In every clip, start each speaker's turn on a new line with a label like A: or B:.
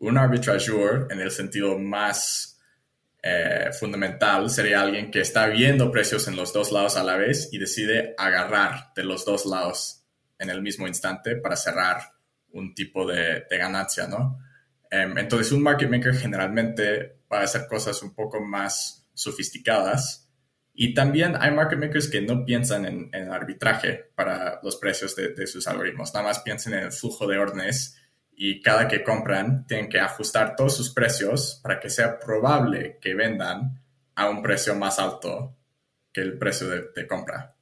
A: Un arbitrageur, en el sentido más eh, fundamental, sería alguien que está viendo precios en los dos lados a la vez y decide agarrar de los dos lados en el mismo instante para cerrar un tipo de, ganancia, ¿no? Em, entonces, un market maker generalmente va a hacer cosas un poco más sofisticadas y también hay market makers que no piensan en, arbitraje para los precios de, de, sus algoritmos, nada más piensan en el flujo de órdenes y cada que compran tienen que ajustar todos sus precios para que sea probable que vendan a un precio más alto que el precio de, compra.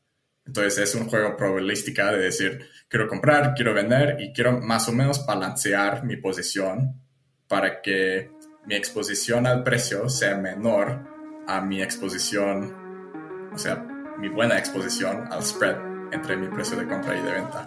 A: Entonces es un juego probabilística de decir, quiero comprar, quiero vender y quiero más o menos balancear mi posición para que mi exposición al precio sea menor a mi exposición, o sea, mi buena exposición al spread entre mi precio de compra y de venta.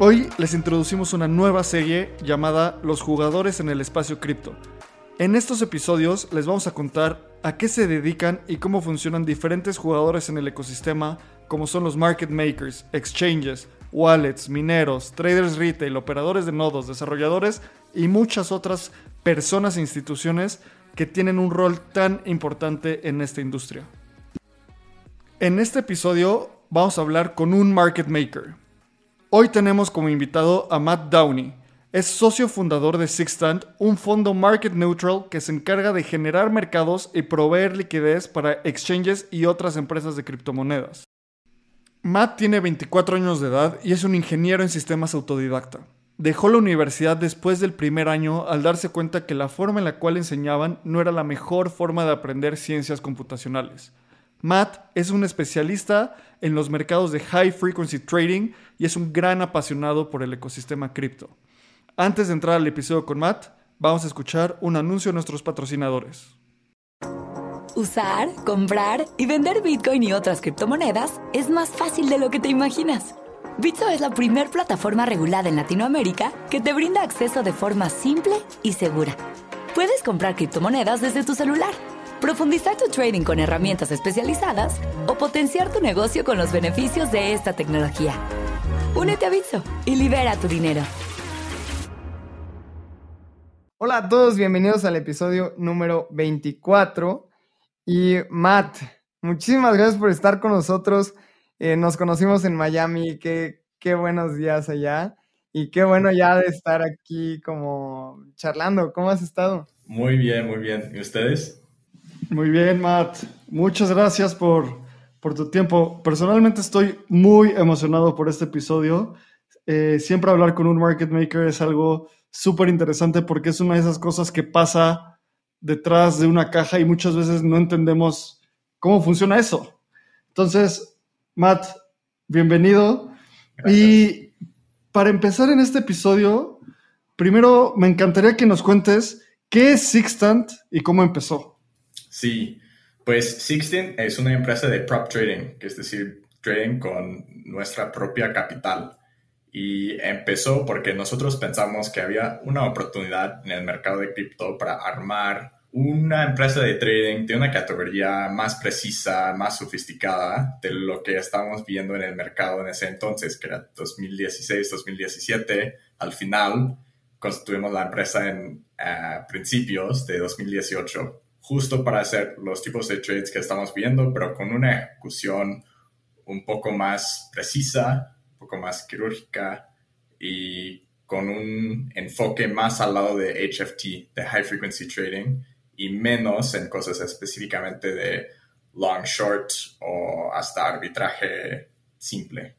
B: Hoy les introducimos una nueva serie llamada Los jugadores en el espacio cripto. En estos episodios les vamos a contar a qué se dedican y cómo funcionan diferentes jugadores en el ecosistema, como son los market makers, exchanges, wallets, mineros, traders retail, operadores de nodos, desarrolladores y muchas otras personas e instituciones que tienen un rol tan importante en esta industria. En este episodio vamos a hablar con un market maker, Hoy tenemos como invitado a Matt Downey. Es socio fundador de Sixtant, un fondo market neutral que se encarga de generar mercados y proveer liquidez para exchanges y otras empresas de criptomonedas. Matt tiene 24 años de edad y es un ingeniero en sistemas autodidacta. Dejó la universidad después del primer año al darse cuenta que la forma en la cual enseñaban no era la mejor forma de aprender ciencias computacionales. Matt es un especialista en los mercados de high frequency trading y es un gran apasionado por el ecosistema cripto. Antes de entrar al episodio con Matt, vamos a escuchar un anuncio de nuestros patrocinadores.
C: Usar, comprar y vender Bitcoin y otras criptomonedas es más fácil de lo que te imaginas. Bitso es la primer plataforma regulada en Latinoamérica que te brinda acceso de forma simple y segura. Puedes comprar criptomonedas desde tu celular profundizar tu trading con herramientas especializadas o potenciar tu negocio con los beneficios de esta tecnología. Únete a Bitso y libera tu dinero.
D: Hola a todos, bienvenidos al episodio número 24. Y Matt, muchísimas gracias por estar con nosotros. Eh, nos conocimos en Miami, qué, qué buenos días allá. Y qué bueno ya de estar aquí como charlando. ¿Cómo has estado?
A: Muy bien, muy bien. ¿Y ustedes?
B: Muy bien, Matt. Muchas gracias por, tu tiempo. Personalmente estoy muy emocionado por este episodio. Eh, siempre hablar con un market maker es algo súper interesante porque es una de esas cosas que pasa detrás de una caja y muchas veces no entendemos cómo funciona eso. Entonces, Matt, bienvenido. Y para empezar en este episodio, primero me encantaría que nos cuentes qué es Sixtant y cómo empezó.
A: Sí, pues Sixteen es una empresa de prop trading, que es decir, trading con nuestra propia capital. Y empezó porque nosotros pensamos que había una oportunidad en el mercado de cripto para armar una empresa de trading de una categoría más precisa, más sofisticada de lo que estábamos viendo en el mercado en ese entonces, que era 2016, 2017. Al final, constituimos la empresa en eh, principios de 2018 justo para hacer los tipos de trades que estamos viendo, pero con una ejecución un poco más precisa, un poco más quirúrgica y con un enfoque más al lado de HFT, de High Frequency Trading, y menos en cosas específicamente de long short o hasta arbitraje simple.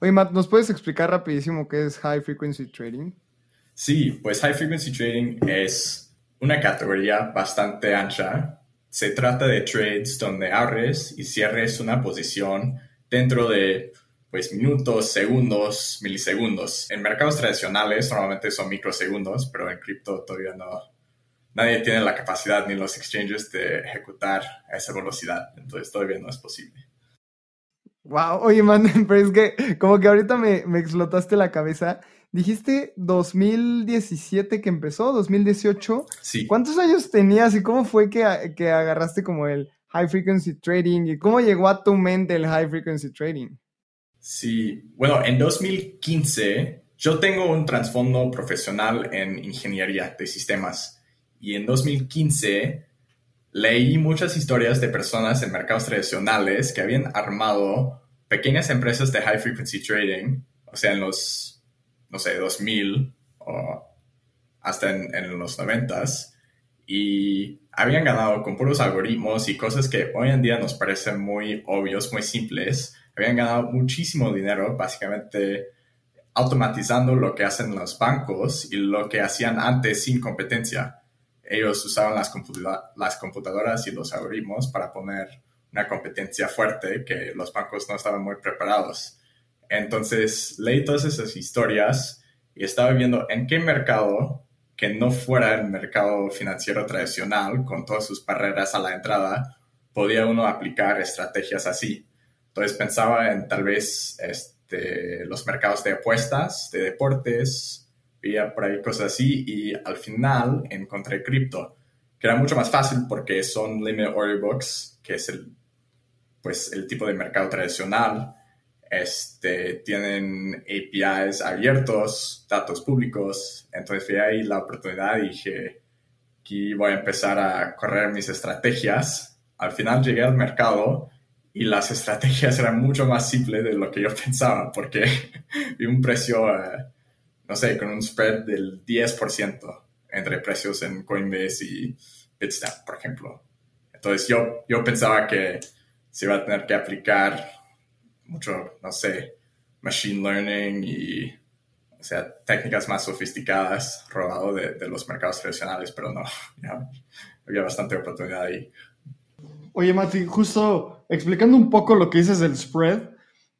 D: Oye, Matt, ¿nos puedes explicar rapidísimo qué es High Frequency Trading?
A: Sí, pues High Frequency Trading es una categoría bastante ancha. Se trata de trades donde abres y cierres una posición dentro de pues minutos, segundos, milisegundos. En mercados tradicionales normalmente son microsegundos, pero en cripto todavía no, nadie tiene la capacidad ni los exchanges de ejecutar a esa velocidad, entonces todavía no es posible.
D: Wow, oye, man, pero es que como que ahorita me, me explotaste la cabeza. Dijiste 2017 que empezó, 2018.
A: Sí.
D: ¿Cuántos años tenías y cómo fue que, que agarraste como el high frequency trading y cómo llegó a tu mente el high frequency trading?
A: Sí, bueno, en 2015 yo tengo un trasfondo profesional en ingeniería de sistemas y en 2015 leí muchas historias de personas en mercados tradicionales que habían armado pequeñas empresas de high frequency trading, o sea, en los, no sé, 2000 o hasta en, los 90 y habían ganado con puros algoritmos y cosas que hoy en día nos parecen muy obvios, muy simples. Habían ganado muchísimo dinero, básicamente automatizando lo que hacen los bancos y lo que hacían antes sin competencia ellos usaban las, las computadoras y los algoritmos para poner una competencia fuerte que los bancos no estaban muy preparados. Entonces leí todas esas historias y estaba viendo en qué mercado que no fuera el mercado financiero tradicional, con todas sus barreras a la entrada, podía uno aplicar estrategias así. Entonces pensaba en tal vez este, los mercados de apuestas, de deportes, veía por ahí cosas así y al final encontré cripto, que era mucho más fácil porque son limit order books, que es el, pues, el tipo de mercado tradicional. Este, tienen APIs abiertos, datos públicos. Entonces vi ahí la oportunidad y dije, aquí voy a empezar a correr mis estrategias. Al final llegué al mercado y las estrategias eran mucho más simples de lo que yo pensaba porque vi un precio... Eh, no sé, con un spread del 10% entre precios en Coinbase y Bitstamp, por ejemplo. Entonces yo, yo pensaba que se iba a tener que aplicar mucho, no sé, machine learning y, o sea, técnicas más sofisticadas robado de, los mercados tradicionales, pero no, había bastante oportunidad ahí.
B: Oye, Mati, justo explicando un poco lo que dices del spread,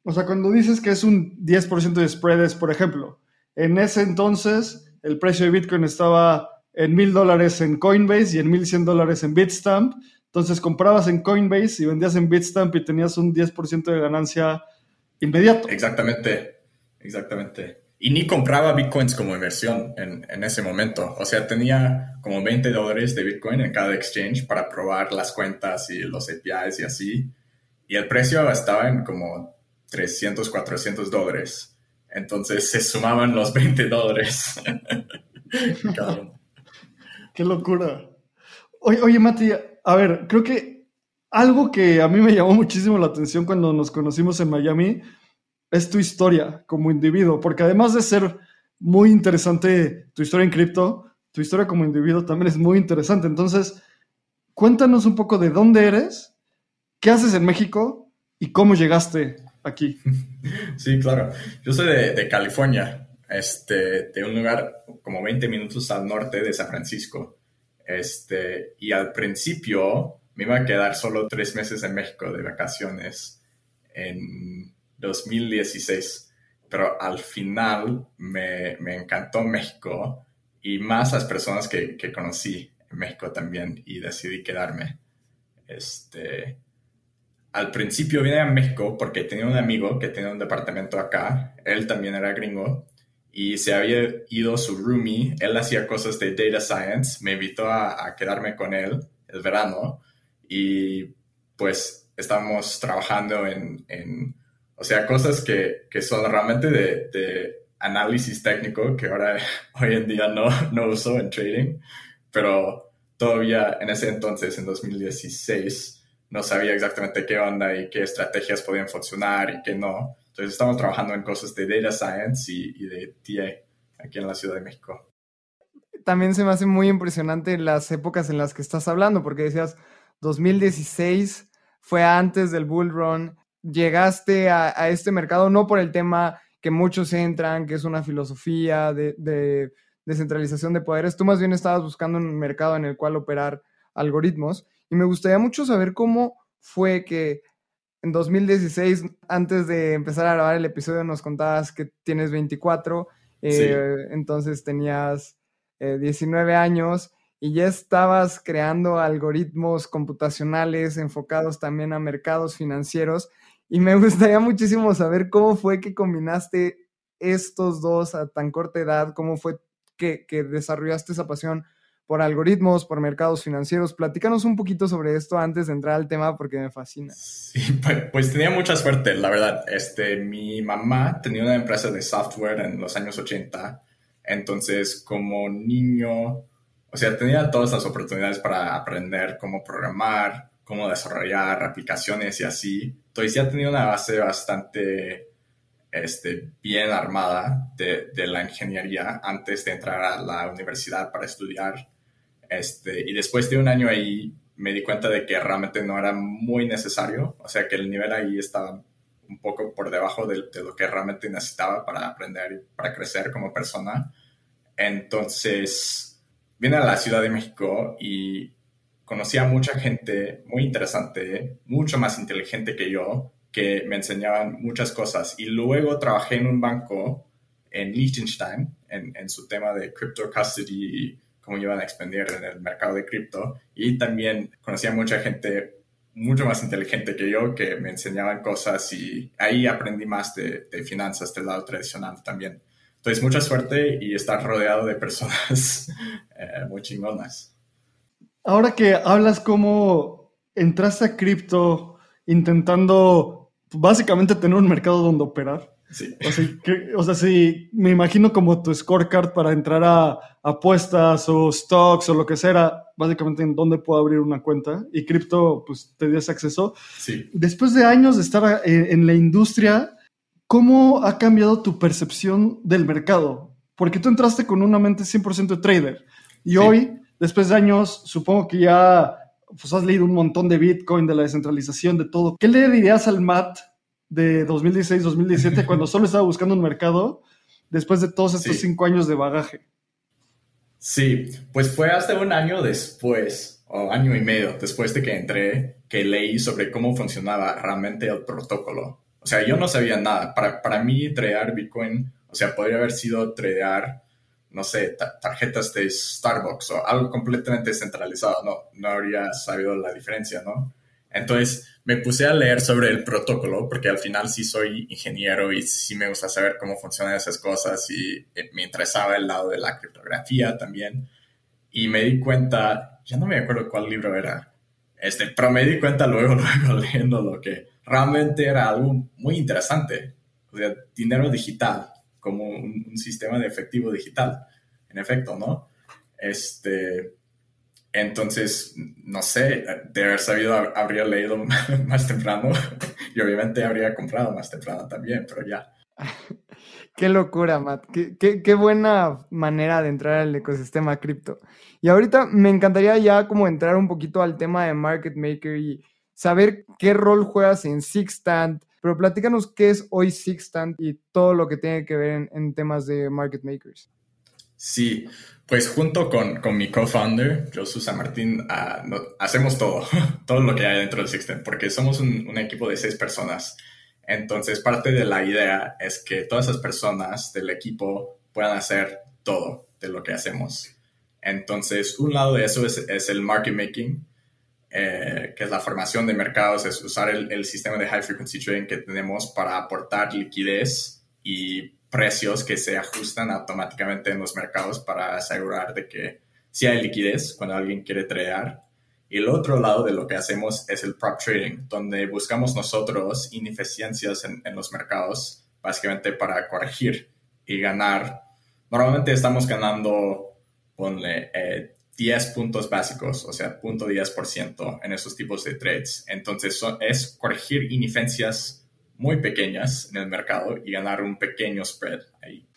B: o sea, cuando dices que es un 10% de spread es, por ejemplo, en ese entonces, el precio de Bitcoin estaba en mil dólares en Coinbase y en mil cien dólares en Bitstamp. Entonces comprabas en Coinbase y vendías en Bitstamp y tenías un 10% de ganancia inmediato.
A: Exactamente, exactamente. Y ni compraba bitcoins como inversión en, en, ese momento. O sea, tenía como 20 dólares de bitcoin en cada exchange para probar las cuentas y los APIs y así. Y el precio estaba en como 300, 400 dólares. Entonces se sumaban los 20 dólares.
B: Qué locura. Oye, oye, Mati, a ver, creo que algo que a mí me llamó muchísimo la atención cuando nos conocimos en Miami es tu historia como individuo, porque además de ser muy interesante tu historia en cripto, tu historia como individuo también es muy interesante. Entonces, cuéntanos un poco de dónde eres, qué haces en México y cómo llegaste aquí.
A: Sí, claro. Yo soy de, California, este, de un lugar como 20 minutos al norte de San Francisco. Este, y al principio me iba a quedar solo tres meses en México de vacaciones en 2016. Pero al final me, me encantó México y más las personas que, que conocí en México también y decidí quedarme. Este, al principio vine a México porque tenía un amigo que tenía un departamento acá, él también era gringo, y se había ido su roomie, él hacía cosas de data science, me invitó a, quedarme con él el verano y pues estamos trabajando en, o sea, cosas que, que son realmente de, de, análisis técnico que ahora, hoy en día no, no uso en trading, pero todavía en ese entonces, en 2016, no sabía exactamente qué onda y qué estrategias podían funcionar y qué no. Entonces estamos trabajando en cosas de data science y, de TA aquí en la Ciudad de México.
D: También se me hace muy impresionante las épocas en las que estás hablando, porque decías 2016 fue antes del bull run, llegaste a, este mercado no por el tema que muchos entran, que es una filosofía de, de descentralización de poderes, tú más bien estabas buscando un mercado en el cual operar algoritmos. Y me gustaría mucho saber cómo fue que en 2016, antes de empezar a grabar el episodio, nos contabas que tienes 24, eh, entonces tenías 19 años y ya estabas creando algoritmos computacionales enfocados también a mercados financieros. Y me gustaría muchísimo saber cómo fue que combinaste estos dos a tan corta edad, cómo fue que, desarrollaste esa pasión por algoritmos, por mercados financieros. Platícanos un poquito sobre esto antes de entrar al tema porque me fascina.
A: Sí, pues, pues, tenía mucha suerte, la verdad. Este, mi mamá tenía una empresa de software en los años 80, entonces como niño, o sea, tenía todas las oportunidades para aprender cómo programar, cómo desarrollar aplicaciones y así. Entonces ya tenía una base bastante este, bien armada de, la ingeniería antes de entrar a la universidad para estudiar. Este, y después de un año ahí me di cuenta de que realmente no era muy necesario, o sea que el nivel ahí estaba un poco por debajo de, de lo que realmente necesitaba para aprender y para crecer como persona. Entonces vine a la Ciudad de México y conocí a mucha gente muy interesante, mucho más inteligente que yo, que me enseñaban muchas cosas. Y luego trabajé en un banco en Liechtenstein, en, en su tema de crypto custody y cómo iban a expandir en el mercado de cripto. Y también conocí a mucha gente mucho más inteligente que yo que me enseñaban cosas y ahí aprendí más de, de finanzas del lado tradicional también. Entonces, mucha suerte y estar rodeado de personas eh, muy chingonas.
B: Ahora que hablas cómo entraste a cripto intentando básicamente tener un mercado donde operar.
A: Sí.
B: O sea, si me imagino como tu scorecard para entrar a apuestas o stocks o lo que sea, básicamente en dónde puedo abrir una cuenta y cripto, pues te ese acceso.
A: Sí.
B: Después de años de estar en, en la industria, ¿cómo ha cambiado tu percepción del mercado? Porque tú entraste con una mente 100% trader y hoy, después de años, supongo que ya pues has leído un montón de Bitcoin, de la descentralización, de todo. ¿Qué le dirías al Matt de 2016-2017 cuando solo estaba buscando un mercado después de todos estos cinco años de bagaje?
A: Sí, pues fue hasta un año después, o año y medio después de que entré, que leí sobre cómo funcionaba realmente el protocolo. O sea, yo no sabía nada. Para, para mí, tradear Bitcoin, o sea, podría haber sido tradear no sé, tarjetas de Starbucks o algo completamente centralizado, no, no habría sabido la diferencia, ¿no? Entonces me puse a leer sobre el protocolo porque al final sí soy ingeniero y sí me gusta saber cómo funcionan esas cosas y eh, me interesaba el lado de la criptografía también. Y me di cuenta, ya no me acuerdo cuál libro era, este, pero me di cuenta luego, luego leyendo lo que realmente era algo muy interesante, o sea, dinero digital como un, sistema de efectivo digital, en efecto, ¿no? Este, entonces, no sé, de haber sabido, habría leído más temprano y obviamente habría comprado más temprano también, pero ya.
D: Qué locura, Matt. Qué, qué, buena manera de entrar al ecosistema cripto. Y ahorita me encantaría ya como entrar un poquito al tema de Market Maker y saber qué rol juegas en Sixtant, pero platícanos qué es hoy Sixtant y todo lo que tiene que ver en, temas de market makers.
A: Sí, pues junto con, con mi co-founder, Josu San Martín, ah, hacemos todo, todo lo que hay dentro del Sixtant, porque somos un, un, equipo de seis personas. Entonces, parte de la idea es que todas esas personas del equipo puedan hacer todo de lo que hacemos. Entonces, un lado de eso es, es el market making, eh, que es la formación de mercados, es usar el, sistema de high frequency trading que tenemos para aportar liquidez y precios que se ajustan automáticamente en los mercados para asegurar de que si hay liquidez cuando alguien quiere tradear. Y el otro lado de lo que hacemos es el prop trading, donde buscamos nosotros ineficiencias en, en los mercados, básicamente para corregir y ganar. Normalmente estamos ganando, ponle, eh, 10 puntos básicos, o sea, punto 10% en esos tipos de trades. Entonces es corregir ineficiencias muy pequeñas en el mercado y ganar un pequeño spread ahí.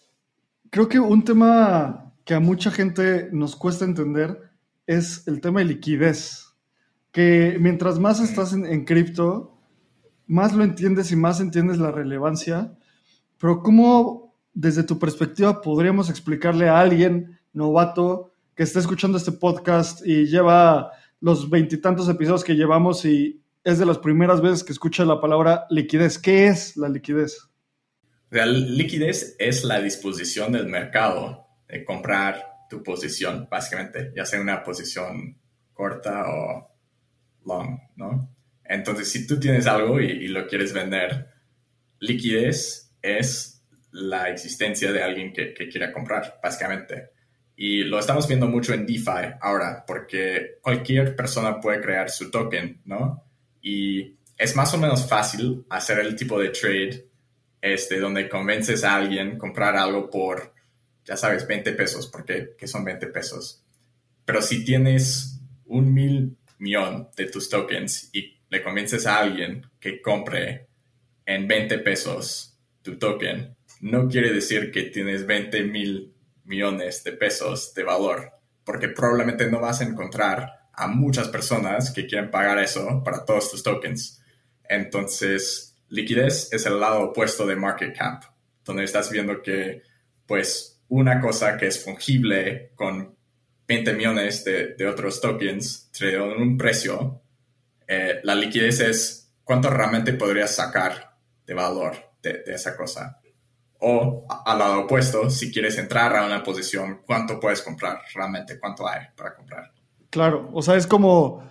B: Creo que un tema que a mucha gente nos cuesta entender es el tema de liquidez. Que mientras más estás en, cripto, más lo entiendes y más entiendes la relevancia. Pero ¿cómo desde tu perspectiva podríamos explicarle a alguien novato que está escuchando este podcast y lleva los veintitantos episodios que llevamos y es de las primeras veces que escucha la palabra liquidez. ¿Qué es la liquidez?
A: La liquidez es la disposición del mercado de comprar tu posición, básicamente, ya sea una posición corta o long, ¿no? Entonces, si tú tienes algo y, lo quieres vender, liquidez es la existencia de alguien que, que quiera comprar, básicamente. Y lo estamos viendo mucho en DeFi ahora, porque cualquier persona puede crear su token, ¿no? Y es más o menos fácil hacer el tipo de trade este, donde convences a alguien comprar algo por, ya sabes, 20 pesos, porque ¿qué son 20 pesos? Pero si tienes un mil millón de tus tokens y le convences a alguien que compre en 20 pesos tu token, no quiere decir que tienes 20 mil millones de pesos de valor, porque probablemente no vas a encontrar a muchas personas que quieren pagar eso para todos tus tokens. Entonces, liquidez es el lado opuesto de market cap, donde estás viendo que, pues, una cosa que es fungible con 20 millones de, otros tokens en un precio, eh, la liquidez es cuánto realmente podrías sacar de valor de esa cosa. O al lado opuesto, si quieres entrar a una posición, ¿cuánto puedes comprar realmente? ¿Cuánto hay para comprar?
B: Claro, o sea, es como...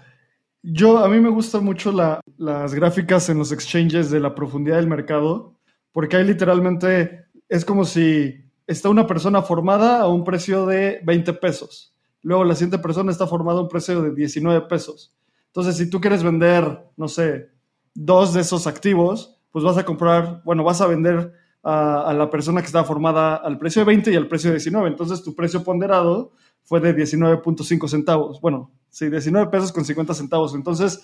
B: Yo, a mí me gustan mucho las gráficas en los exchanges de la profundidad del mercado, porque ahí literalmente es como si está una persona formada a un precio de 20 pesos. Luego la siguiente persona está formada a un precio de 19 pesos. Entonces, si tú quieres vender, no sé, dos de esos activos, pues vas a comprar, bueno, vas a vender a, la persona que estaba formada al precio de 20 y al precio de 19. Entonces tu precio ponderado fue de 19.5 centavos. Bueno, sí, 19 pesos con 50 centavos. Entonces,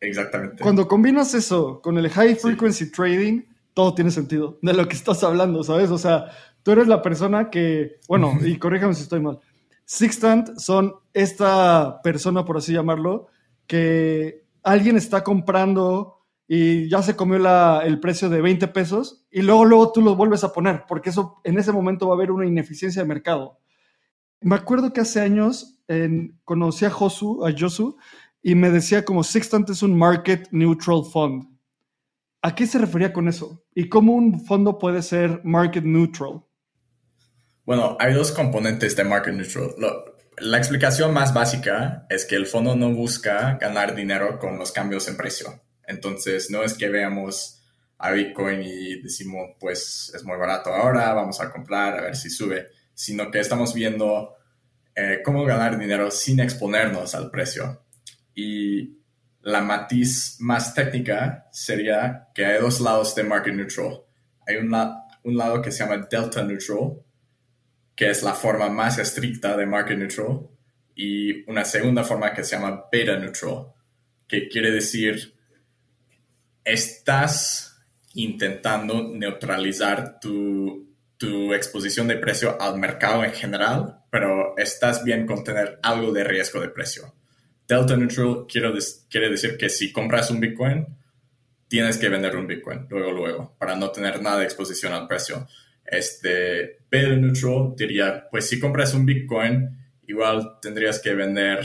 A: exactamente.
B: Cuando combinas eso con el high frequency trading, todo tiene sentido de lo que estás hablando, ¿sabes? O sea, tú eres la persona que, bueno, y corríjame si estoy mal. Sixtant son esta persona, por así llamarlo, que alguien está comprando y ya se comió el precio de 20 pesos y luego, luego tú los vuelves a poner, porque eso en ese momento va a haber una ineficiencia de mercado. Me acuerdo que hace años conocí a Josu, a Josu, y me decía como Sextant es un market neutral fund. ¿A qué se refería con eso? ¿Y cómo un fondo puede ser market neutral?
A: Bueno, hay dos componentes de market neutral. la explicación más básica es que el fondo no busca ganar dinero con los cambios en precio entonces, no es que veamos a Bitcoin y decimos, pues es muy barato ahora, vamos a comprar a ver si sube, sino que estamos viendo eh, cómo ganar dinero sin exponernos al precio. Y la matiz más técnica sería que hay dos lados de market neutral. Hay un, un lado que se llama delta neutral, que es la forma más estricta de market neutral, y una segunda forma que se llama beta neutral, que quiere decir estás intentando neutralizar tu, exposición de precio al mercado en general, pero estás bien con tener algo de riesgo de precio. Delta neutral quiere, decir que si compras un Bitcoin, tienes que vender un Bitcoin luego, luego, para no tener nada de exposición al precio. Este, beta neutral diría, pues si compras un Bitcoin, igual tendrías que vender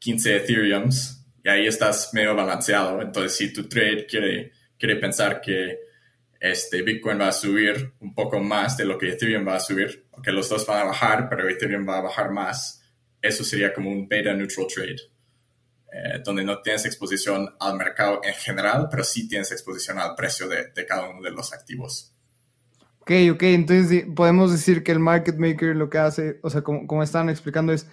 A: 15 Ethereums y ahí estás medio balanceado. Entonces, si tu trade quiere, quiere pensar que este Bitcoin va a subir un poco más de lo que Ethereum va a subir, que los dos van a bajar, pero Ethereum va a bajar más, eso sería como un beta neutral trade, eh, donde no tienes exposición al mercado en general, pero sí tienes exposición al precio de, de cada uno de los activos.
D: Ok, ok, entonces podemos decir que el market maker lo que hace, o sea, como, como están explicando, es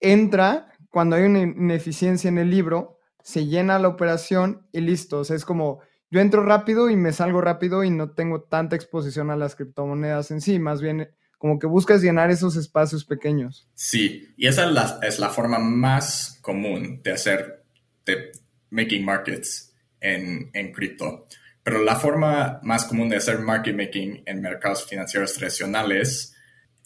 D: entra cuando hay una ineficiencia en el libro, se llena la operación y listo. O sea, es como yo entro rápido y me salgo rápido y no tengo tanta exposición a las criptomonedas en sí, más bien como que buscas llenar esos espacios pequeños.
A: Sí, y esa es la, es la forma más común de hacer, de making markets en, en cripto. Pero la forma más común de hacer market making en mercados financieros tradicionales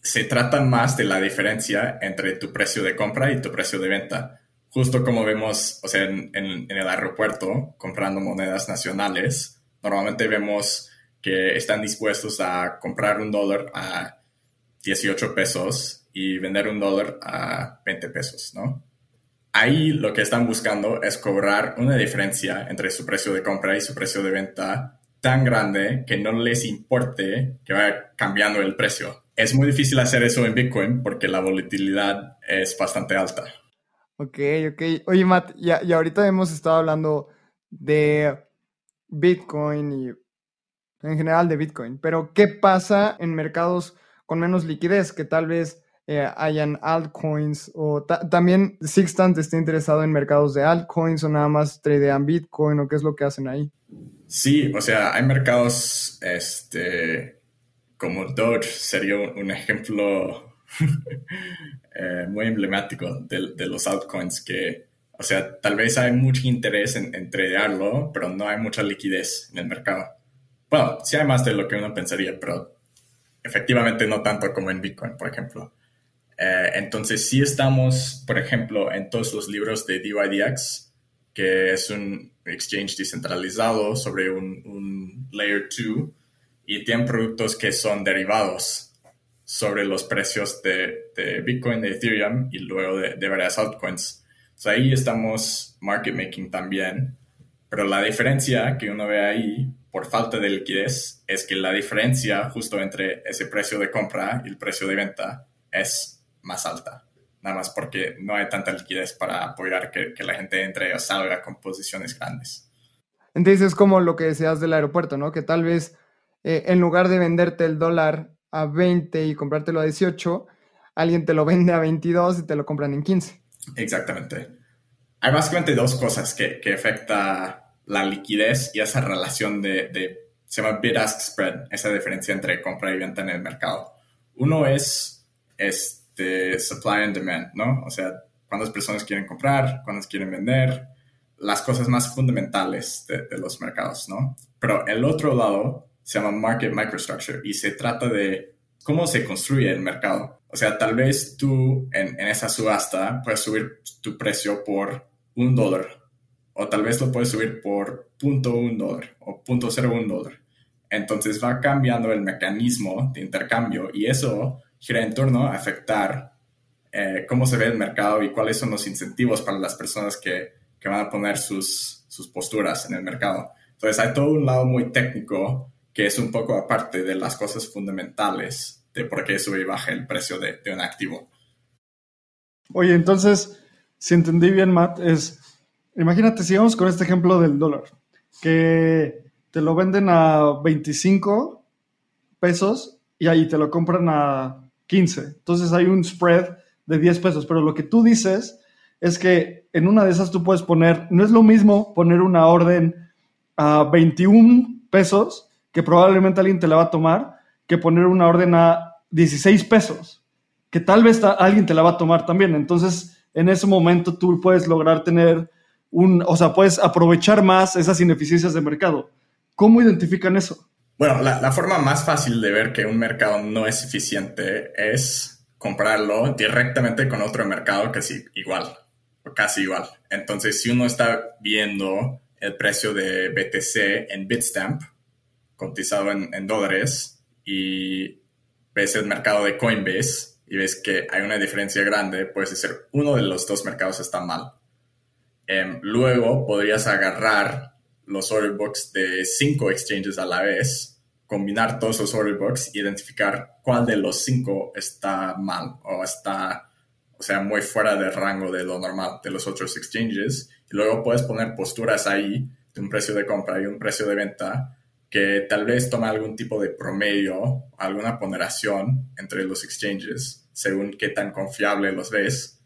A: se trata más de la diferencia entre tu precio de compra y tu precio de venta. Justo como vemos, o sea, en, el aeropuerto comprando monedas nacionales, normalmente vemos que están dispuestos a comprar un dólar a 18 pesos y vender un dólar a 20 pesos, ¿no? ahí lo que están buscando es cobrar una diferencia entre su precio de compra y su precio de venta tan grande que no les importe que vaya cambiando el precio. Es muy difícil hacer eso en Bitcoin porque la volatilidad es bastante alta.
D: Ok, ok. Oye, Matt, y, y ahorita hemos estado hablando de Bitcoin y en general de Bitcoin, pero ¿qué pasa en mercados con menos liquidez que tal vez eh, hayan altcoins o también Sixtant está interesado en mercados de altcoins o nada más tradean Bitcoin o qué es lo que hacen ahí?
A: Sí, o sea, hay mercados este, como Doge sería un ejemplo eh, muy emblemático de, los altcoins que, o sea, tal vez hay mucho interés en, en pero no hay mucha liquidez en el mercado. Bueno, sí hay más de lo que uno pensaría, pero efectivamente no tanto como en Bitcoin, por ejemplo. Eh, entonces, sí estamos, por ejemplo, en todos los libros de DYDX, que es un exchange descentralizado sobre un, layer 2 y tienen productos que son derivados sobre los precios de, Bitcoin, de Ethereum y luego de, varias altcoins. ahí estamos market making también, pero la diferencia que uno ve ahí por falta de liquidez es que la diferencia justo entre ese precio de compra y el precio de venta es más alta. Nada más porque no hay tanta liquidez para apoyar que, la gente entre o salga con posiciones grandes.
D: Entonces es como lo que decías del aeropuerto, ¿no? Que tal vez eh, en lugar de venderte el dólar a 20 y comprártelo a 18, alguien te lo vende a 22 y te lo compran en 15.
A: Exactamente. Hay básicamente dos cosas que, que afecta la liquidez y esa relación de, de, se llama bid-ask spread, esa diferencia entre compra y venta en el mercado. Uno es, es de supply and demand, ¿no? O sea, cuántas personas quieren comprar, cuántas quieren vender, las cosas más fundamentales de, los mercados, ¿no? Pero el otro lado se llama market microstructure y se trata de cómo se construye el mercado. O sea, tal vez tú en, esa subasta puedes subir tu precio por un dólar o tal vez lo puedes subir por punto un dólar o punto cero un dólar. Entonces va cambiando el mecanismo de intercambio y eso gira en torno a afectar eh, cómo se ve el mercado y cuáles son los incentivos para las personas que, van a poner sus, sus posturas en el mercado. Entonces hay todo un lado muy técnico que es un poco aparte de las cosas fundamentales de por qué sube y baja el precio de, de un activo.
B: Oye, entonces, si entendí bien, Matt, es, imagínate, sigamos con este ejemplo del dólar, que te lo venden a 25 pesos y ahí te lo compran a 15. Entonces hay un spread de 10 pesos, pero lo que tú dices es que en una de esas tú puedes poner, no es lo mismo poner una orden a 21 pesos, que probablemente alguien te la va a tomar, que poner una orden a 16 pesos, que tal vez alguien te la va a tomar también. Entonces, en ese momento tú puedes lograr tener un, o sea, puedes aprovechar más esas ineficiencias de mercado. ¿Cómo identifican eso?
A: Bueno, la, forma más fácil de ver que un mercado no es eficiente es comprarlo directamente con otro mercado que es igual, o casi igual. Entonces, si uno está viendo el precio de BTC en Bitstamp, cotizado en, dólares, y ves el mercado de Coinbase y ves que hay una diferencia grande, puedes decir uno de los dos mercados está mal. Em, luego podrías agarrar los order books de cinco exchanges a la vez, combinar todos los order books, identificar cuál de los cinco está mal o está, o sea, muy fuera del rango de lo normal de los otros exchanges. Y luego puedes poner posturas ahí de un precio de compra y un precio de venta que tal vez toma algún tipo de promedio, alguna ponderación entre los exchanges, según qué tan confiable los ves.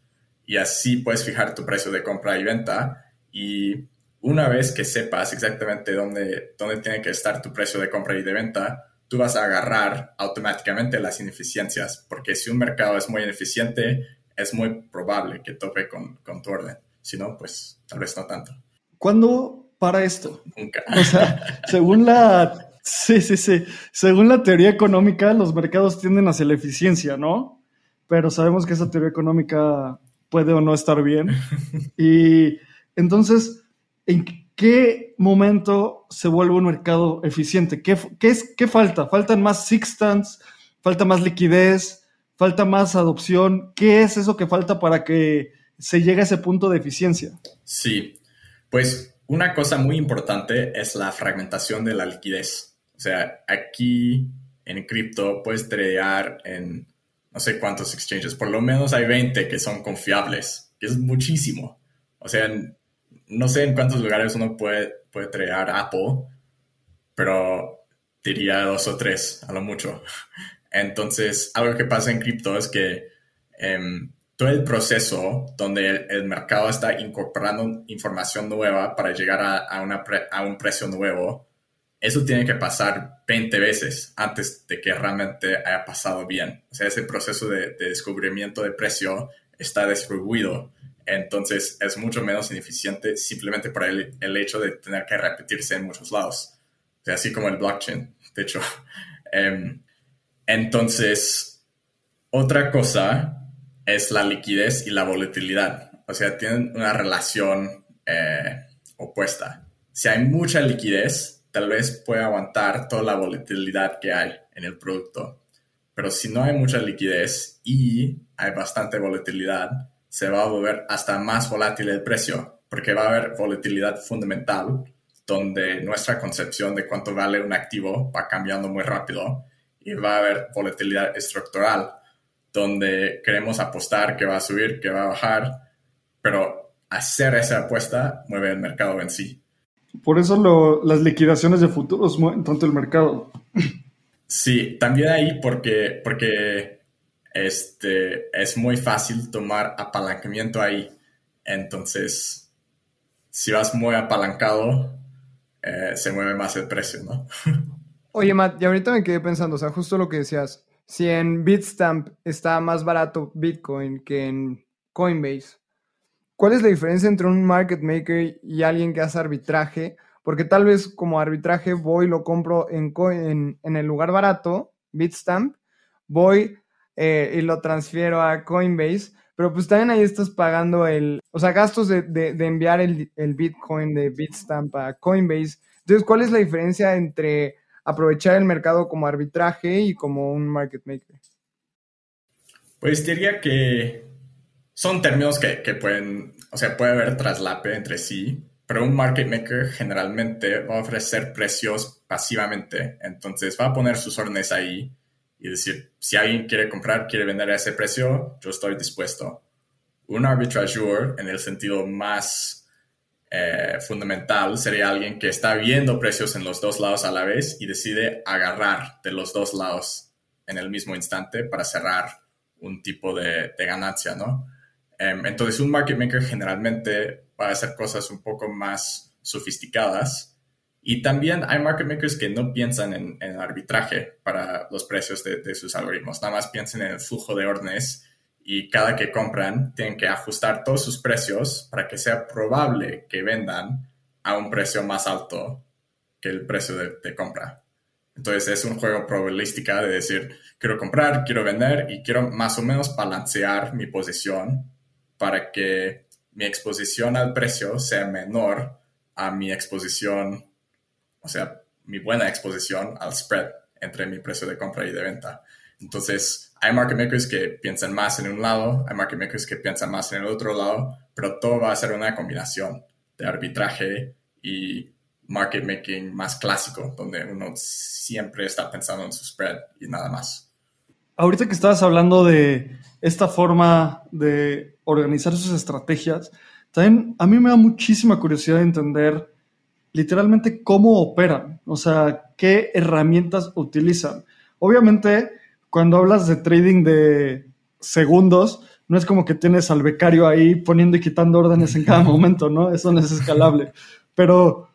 A: Y así puedes fijar tu precio de compra y venta y una vez que sepas exactamente dónde, dónde tiene que estar tu precio de compra y de venta, tú vas a agarrar automáticamente las ineficiencias, porque si un mercado es muy ineficiente, es muy probable que tope con, con tu orden. Si no, pues tal vez no tanto.
B: ¿Cuándo para esto?
A: Nunca.
B: O sea, según la... Sí, sí, sí. Según la teoría económica, los mercados tienden hacia la eficiencia, ¿no? Pero sabemos que esa teoría económica puede o no estar bien. Y entonces, ¿en qué momento se vuelve un mercado eficiente? ¿Qué, es, qué falta? ¿Faltan más sixtants? ¿Falta más liquidez? ¿Falta más adopción? ¿Qué es eso que falta para que se llega a ese punto de eficiencia?
A: Sí, pues una cosa muy importante es la fragmentación de la liquidez. O sea, aquí en cripto puedes tradear en no sé cuántos exchanges, por lo menos hay 20 que son confiables, que es muchísimo. O sea, no sé en cuántos lugares uno puede, puede tradear Apple, pero diría dos o tres, a lo mucho. Entonces, algo que pasa en cripto es que em, todo el proceso donde el, mercado está incorporando información nueva para llegar a, a un precio nuevo, eso tiene que pasar 20 veces antes de que realmente haya pasado bien. O sea, ese proceso de, descubrimiento de precio está distribuido. Entonces es mucho menos ineficiente simplemente por el, el, hecho de tener que repetirse en muchos lados. O sea, así como el blockchain, de hecho. Em, entonces, otra cosa es la liquidez y la volatilidad. O sea, tienen una relación eh, opuesta. Si hay mucha liquidez, tal vez pueda aguantar toda la volatilidad que hay en el producto. Pero si no hay mucha liquidez y hay bastante volatilidad, se va a volver hasta más volátil el precio, porque va a haber volatilidad fundamental, donde nuestra concepción de cuánto vale un activo va cambiando muy rápido, y va a haber volatilidad estructural, donde queremos apostar que va a subir, que va a bajar, pero hacer esa apuesta mueve el mercado en sí.
B: Por eso las liquidaciones de futuros mueven tanto el mercado.
A: Sí, también ahí porque, porque este, es muy fácil tomar apalancamiento ahí. Entonces, si vas muy apalancado, eh, se mueve más el precio, ¿no?
D: Oye, Matt, y ahorita me quedé pensando, o sea, justo lo que decías, si en Bitstamp está más barato Bitcoin que en Coinbase, ¿Cuál es la diferencia entre un market maker y alguien que hace arbitraje? Porque tal vez como arbitraje voy, lo compro en, en, el lugar barato, Bitstamp, voy eh, y lo transfiero a Coinbase, pero pues también ahí estás pagando el, o sea, gastos de, enviar el, el, Bitcoin de Bitstamp a Coinbase. Entonces, ¿cuál es la diferencia entre aprovechar el mercado como arbitraje y como un market maker?
A: Pues diría que son términos que, pueden, o sea, puede haber traslape entre sí, pero un market maker generalmente va a ofrecer precios pasivamente. Entonces va a poner sus órdenes ahí y decir, si alguien quiere comprar, quiere vender a ese precio, yo estoy dispuesto. Un arbitrageur, en el sentido más eh, fundamental, sería alguien que está viendo precios en los dos lados a la vez y decide agarrar de los dos lados en el mismo instante para cerrar un tipo de, ganancia, ¿no? Em, entonces, un market maker generalmente va a hacer cosas un poco más sofisticadas. Y también hay market makers que no piensan en, en arbitraje para los precios de, de, sus algoritmos, nada más piensan en el flujo de órdenes y cada que compran tienen que ajustar todos sus precios para que sea probable que vendan a un precio más alto que el precio de, compra. Entonces es un juego probabilística de decir, quiero comprar, quiero vender y quiero más o menos balancear mi posición para que mi exposición al precio sea menor a mi exposición, o sea, mi buena exposición al spread entre mi precio de compra y de venta. Entonces, hay market makers que piensan más en un lado, hay market makers que piensan más en el otro lado, pero todo va a ser una combinación de arbitraje y market making más clásico, donde uno siempre está pensando en su spread y nada más.
B: Ahorita que estabas hablando de esta forma de organizar sus estrategias, también a mí me da muchísima curiosidad de entender literalmente cómo operan, o sea, qué herramientas utilizan. Obviamente, cuando hablas de trading de segundos, no es como que tienes al becario ahí poniendo y quitando órdenes en cada momento, ¿no? Eso no es escalable. Pero,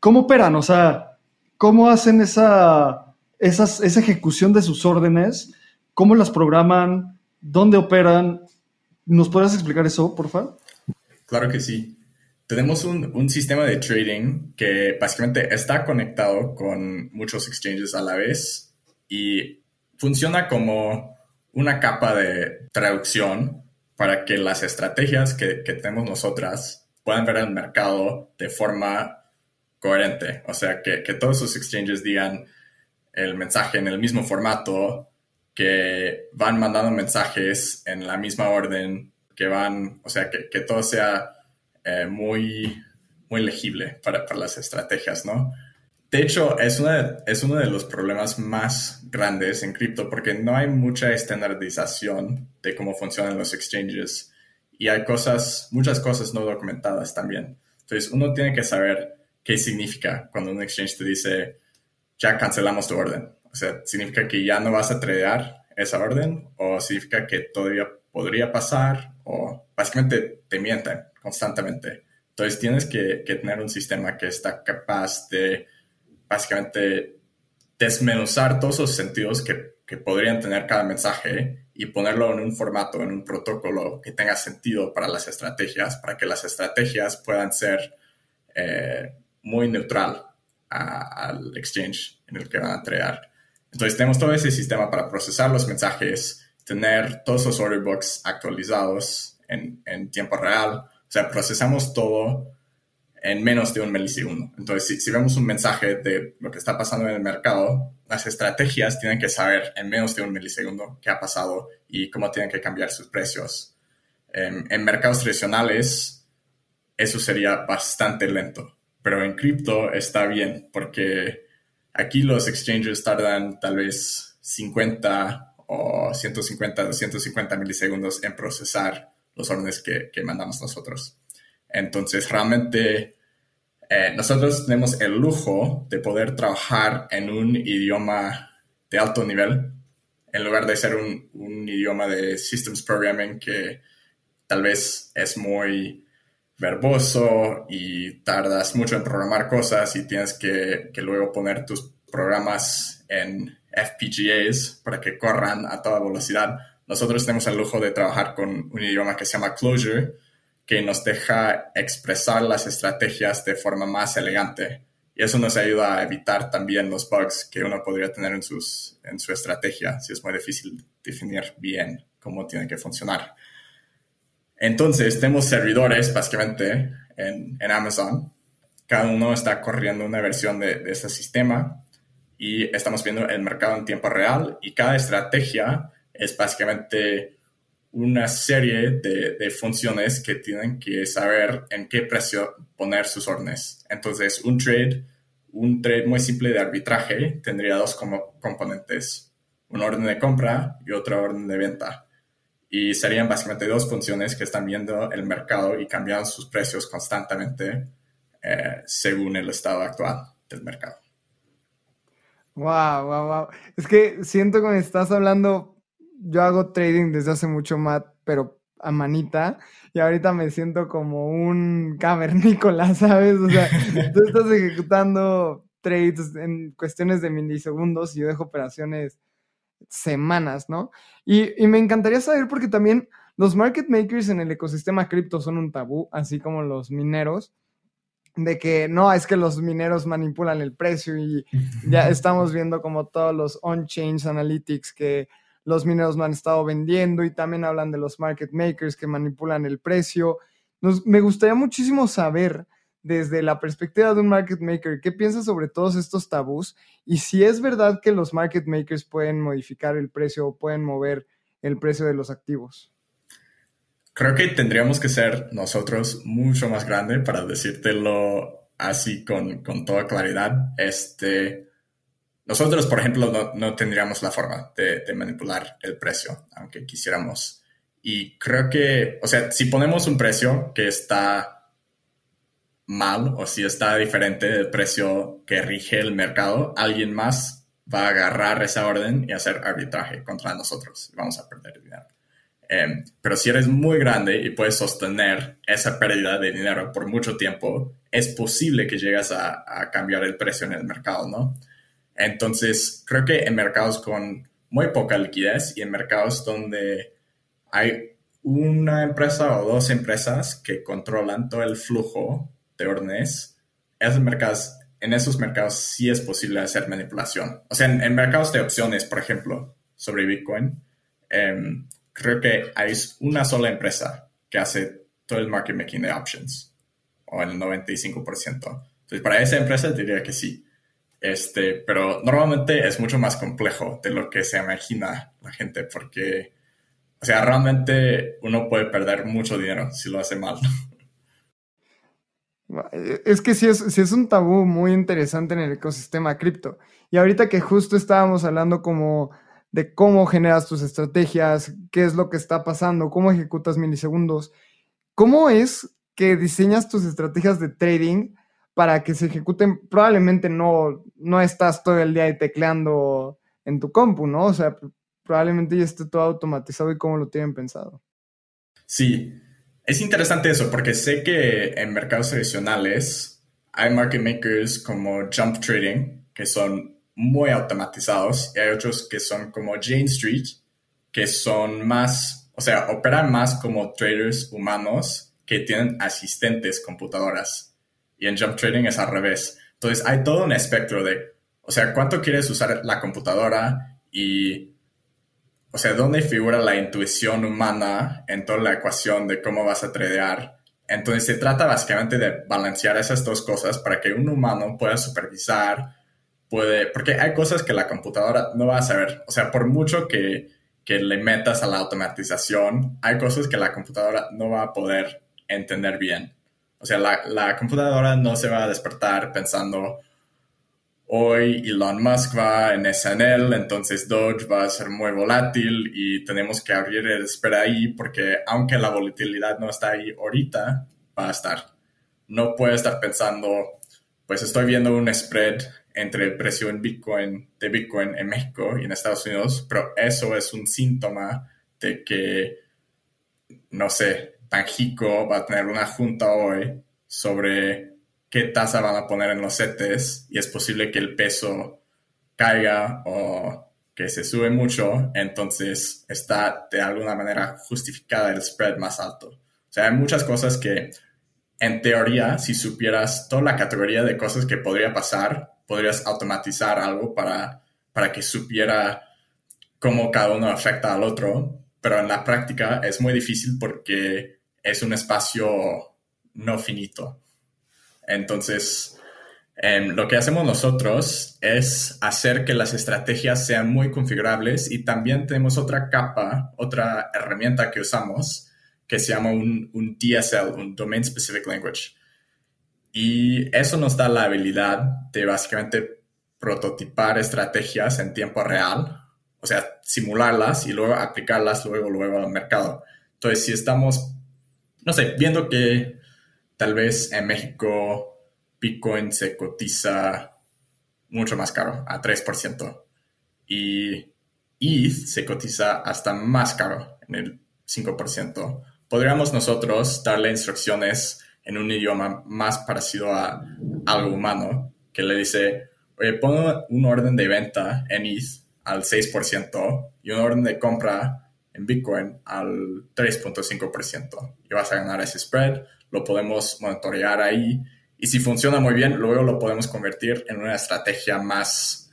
B: ¿cómo operan? O sea, ¿cómo hacen esa, esa ejecución de sus órdenes? ¿Cómo las programan? ¿Dónde operan? ¿Nos puedes explicar eso, por favor?
A: Claro que sí. Tenemos un, un, sistema de trading que básicamente está conectado con muchos exchanges a la vez y funciona como una capa de traducción para que las estrategias que, tenemos nosotras puedan ver el mercado de forma coherente. O sea, que, todos esos exchanges digan el mensaje en el mismo formato que van mandando mensajes en la misma orden, que van, o sea, que, todo sea eh, muy, muy legible para, las estrategias, ¿no? De hecho, es, una, es uno de los problemas más grandes en cripto porque no hay mucha estandarización de cómo funcionan los exchanges y hay cosas, muchas cosas no documentadas también. Entonces, uno tiene que saber qué significa cuando un exchange te dice, ya cancelamos tu orden. O sea, significa que ya no vas a tradear esa orden o significa que todavía podría pasar o básicamente te mienten constantemente. Entonces, tienes que, que tener un sistema que está capaz de básicamente desmenuzar todos los sentidos que, que, podrían tener cada mensaje y ponerlo en un formato, en un protocolo que tenga sentido para las estrategias, para que las estrategias puedan ser eh, muy neutral al exchange en el que van a tradear. Entonces tenemos todo ese sistema para procesar los mensajes, tener todos los order books actualizados en, en tiempo real. O sea, procesamos todo en menos de un milisegundo. Entonces, si, vemos un mensaje de lo que está pasando en el mercado, las estrategias tienen que saber en menos de un milisegundo qué ha pasado y cómo tienen que cambiar sus precios. en mercados tradicionales, eso sería bastante lento, pero en cripto está bien porque aquí los exchanges tardan tal vez 50 o 150, 250 milisegundos en procesar los órdenes que, que mandamos nosotros. Entonces, realmente eh, nosotros tenemos el lujo de poder trabajar en un idioma de alto nivel, en lugar de ser un, un idioma de systems programming que tal vez es muy verboso y tardas mucho en programar cosas y tienes que, que luego poner tus programas en FPGAs para que corran a toda velocidad. Nosotros tenemos el lujo de trabajar con un idioma que se llama Clojure, que nos deja expresar las estrategias de forma más elegante. Y eso nos ayuda a evitar también los bugs que uno podría tener en, sus, en su estrategia, si es muy difícil definir bien cómo tiene que funcionar. Entonces, tenemos servidores básicamente en, en Amazon. Cada uno está corriendo una versión de, de ese sistema y estamos viendo el mercado en tiempo real y cada estrategia es básicamente una serie de, funciones que tienen que saber en qué precio poner sus órdenes. Entonces, un trade, un trade muy simple de arbitraje tendría dos como componentes, un orden de compra y otro orden de venta. Y serían básicamente dos funciones que están viendo el mercado y cambian sus precios constantemente eh, según el estado actual del mercado.
D: Wow, wow, wow. Es que siento que me estás hablando yo hago trading desde hace mucho más, pero a manita, y ahorita me siento como un cavernícola, ¿sabes? O sea, tú estás ejecutando trades en cuestiones de milisegundos y yo dejo operaciones semanas, ¿no? Y, y, me encantaría saber porque también los market makers en el ecosistema cripto son un tabú, así como los mineros, de que no, es que los mineros manipulan el precio y ya estamos viendo como todos los on-chain analytics que los mineros no han estado vendiendo y también hablan de los market makers que manipulan el precio. me gustaría muchísimo saber desde la perspectiva de un market maker, ¿qué piensas sobre todos estos tabús? Y si es verdad que los market makers pueden modificar el precio o pueden mover el precio de los activos.
A: Creo que tendríamos que ser nosotros mucho más grande para decírtelo así con, con toda claridad. Este, nosotros, por ejemplo, no, tendríamos la forma de, manipular el precio, aunque quisiéramos. Y creo que, o sea, si ponemos un precio que está mal o si está diferente del precio que rige el mercado, alguien más va a agarrar esa orden y hacer arbitraje contra nosotros. Vamos a perder dinero. Em, pero si eres muy grande y puedes sostener esa pérdida de dinero por mucho tiempo, es posible que llegas a, a cambiar el precio en el mercado, ¿no? Entonces, creo que en mercados con muy poca liquidez y en mercados donde hay una empresa o dos empresas que controlan todo el flujo de órdenes, esos mercados, en esos mercados sí es posible hacer manipulación. O sea, en, mercados de opciones, por ejemplo, sobre Bitcoin, em, creo que hay una sola empresa que hace todo el market making de options, o el 95%. Entonces, para esa empresa diría que sí. Este, pero normalmente es mucho más complejo de lo que se imagina la gente, porque o sea, realmente uno puede perder mucho dinero si lo hace mal.
D: Es que sí es, sí es un tabú muy interesante en el ecosistema cripto. Y ahorita que justo estábamos hablando como de cómo generas tus estrategias, qué es lo que está pasando, cómo ejecutas milisegundos, ¿cómo es que diseñas tus estrategias de trading para que se ejecuten? Probablemente no, no estás todo el día tecleando en tu compu, ¿no? O sea, probablemente ya esté todo automatizado y cómo lo tienen pensado.
A: Sí, es interesante eso, porque sé que en mercados tradicionales hay market makers como Jump Trading, que son muy automatizados, y hay otros que son como Jane Street, que son más, o sea, operan más como traders humanos que tienen asistentes computadoras. Y en Jump Trading es al revés. Entonces hay todo un espectro de, o sea, cuánto quieres usar la computadora y o sea, ¿dónde figura la intuición humana en toda la ecuación de cómo vas a tradear? Entonces se trata básicamente de balancear esas dos cosas para que un humano pueda supervisar, puede, porque hay cosas que la computadora no va a saber. O sea, por mucho que, que le metas a la automatización, hay cosas que la computadora no va a poder entender bien. O sea, la, la computadora no se va a despertar pensando, Hoy Elon Musk va en SNL, entonces Doge va a ser muy volátil y tenemos que abrir el espera ahí porque aunque la volatilidad no está ahí ahorita, va a estar. No puede estar pensando, pues estoy viendo un spread entre el precio en Bitcoin, de Bitcoin en México y en Estados Unidos, pero eso es un síntoma de que, no sé, Banjico va a tener una junta hoy sobre qué tasa van a poner en los CETES y es posible que el peso caiga o que se sube mucho, entonces está de alguna manera justificada el spread más alto. O sea, hay muchas cosas que en teoría, si supieras toda la categoría de cosas que podría pasar, podrías automatizar algo para, para que supiera cómo cada uno afecta al otro, pero en la práctica es muy difícil porque es un espacio no finito. Entonces, em, lo que hacemos nosotros es hacer que las estrategias sean muy configurables y también tenemos otra capa, otra herramienta que usamos que se llama un, DSL, un Domain Specific Language. Y eso nos da la habilidad de básicamente prototipar estrategias en tiempo real, o sea, simularlas y luego aplicarlas luego, luego al mercado. Entonces, si estamos, no sé, viendo que Tal vez en México Bitcoin se cotiza mucho más caro, a 3%. Y ETH se cotiza hasta más caro, en el 5%. Podríamos nosotros darle instrucciones en un idioma más parecido a algo humano, que le dice, oye, pon un orden de venta en ETH al 6% y un orden de compra Bitcoin al 3.5%. Y vas a ganar ese spread lo podemos monitorear ahí y si funciona muy bien, luego lo podemos convertir en una estrategia más,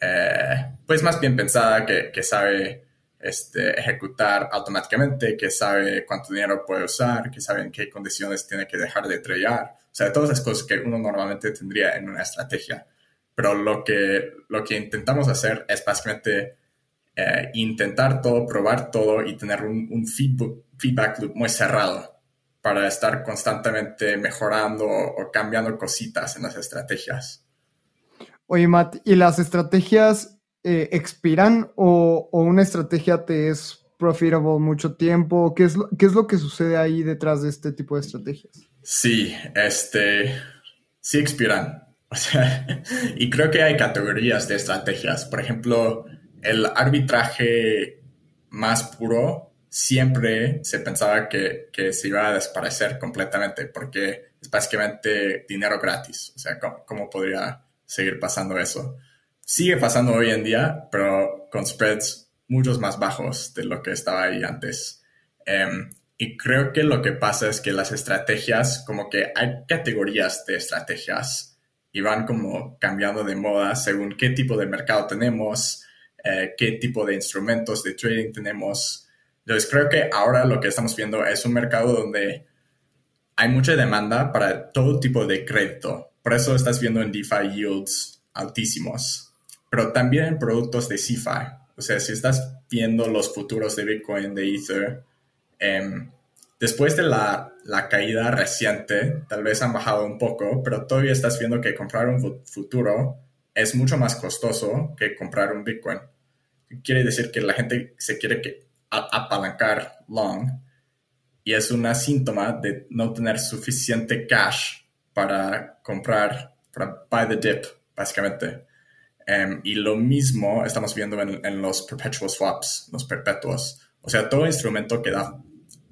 A: eh, pues más bien pensada, que, que sabe este, ejecutar automáticamente, que sabe cuánto dinero puede usar, que sabe en qué condiciones tiene que dejar de tradear. O sea, todas las cosas que uno normalmente tendría en una estrategia. Pero lo que, lo que intentamos hacer es básicamente eh, intentar todo, probar todo y tener un, un feedback, loop muy cerrado para estar constantemente mejorando o cambiando cositas en las estrategias.
D: Oye, Matt, ¿y las estrategias eh, expiran o, una estrategia te es profitable mucho tiempo? ¿Qué es, lo, ¿Qué es lo que sucede ahí detrás de este tipo de estrategias?
A: Sí, este, sí expiran. O sea, y creo que hay categorías de estrategias. Por ejemplo, el arbitraje más puro siempre se pensaba que, se iba a desaparecer completamente porque es básicamente dinero gratis. O sea, ¿cómo, podría seguir pasando eso? Sigue pasando hoy en día, pero con spreads muchos más bajos de lo que estaba ahí antes. Em, y creo que lo que pasa es que las estrategias, como que hay categorías de estrategias y van como cambiando de moda según qué tipo de mercado tenemos, eh, qué tipo de instrumentos de trading tenemos. Entonces creo que ahora lo que estamos viendo es un mercado donde hay mucha demanda para todo tipo de crédito. Por eso estás viendo en DeFi yields altísimos, pero también en productos de CeFi. O sea, si estás viendo los futuros de Bitcoin, de Ether, em, después de la, la, caída reciente, tal vez han bajado un poco, pero todavía estás viendo que comprar un futuro es mucho más costoso que comprar un Bitcoin. Quiere decir que la gente se quiere que, apalancar long y es una síntoma de no tener suficiente cash para comprar, para buy the dip, básicamente. Em, y lo mismo estamos viendo en, los perpetual swaps, los perpetuos. O sea, todo instrumento que da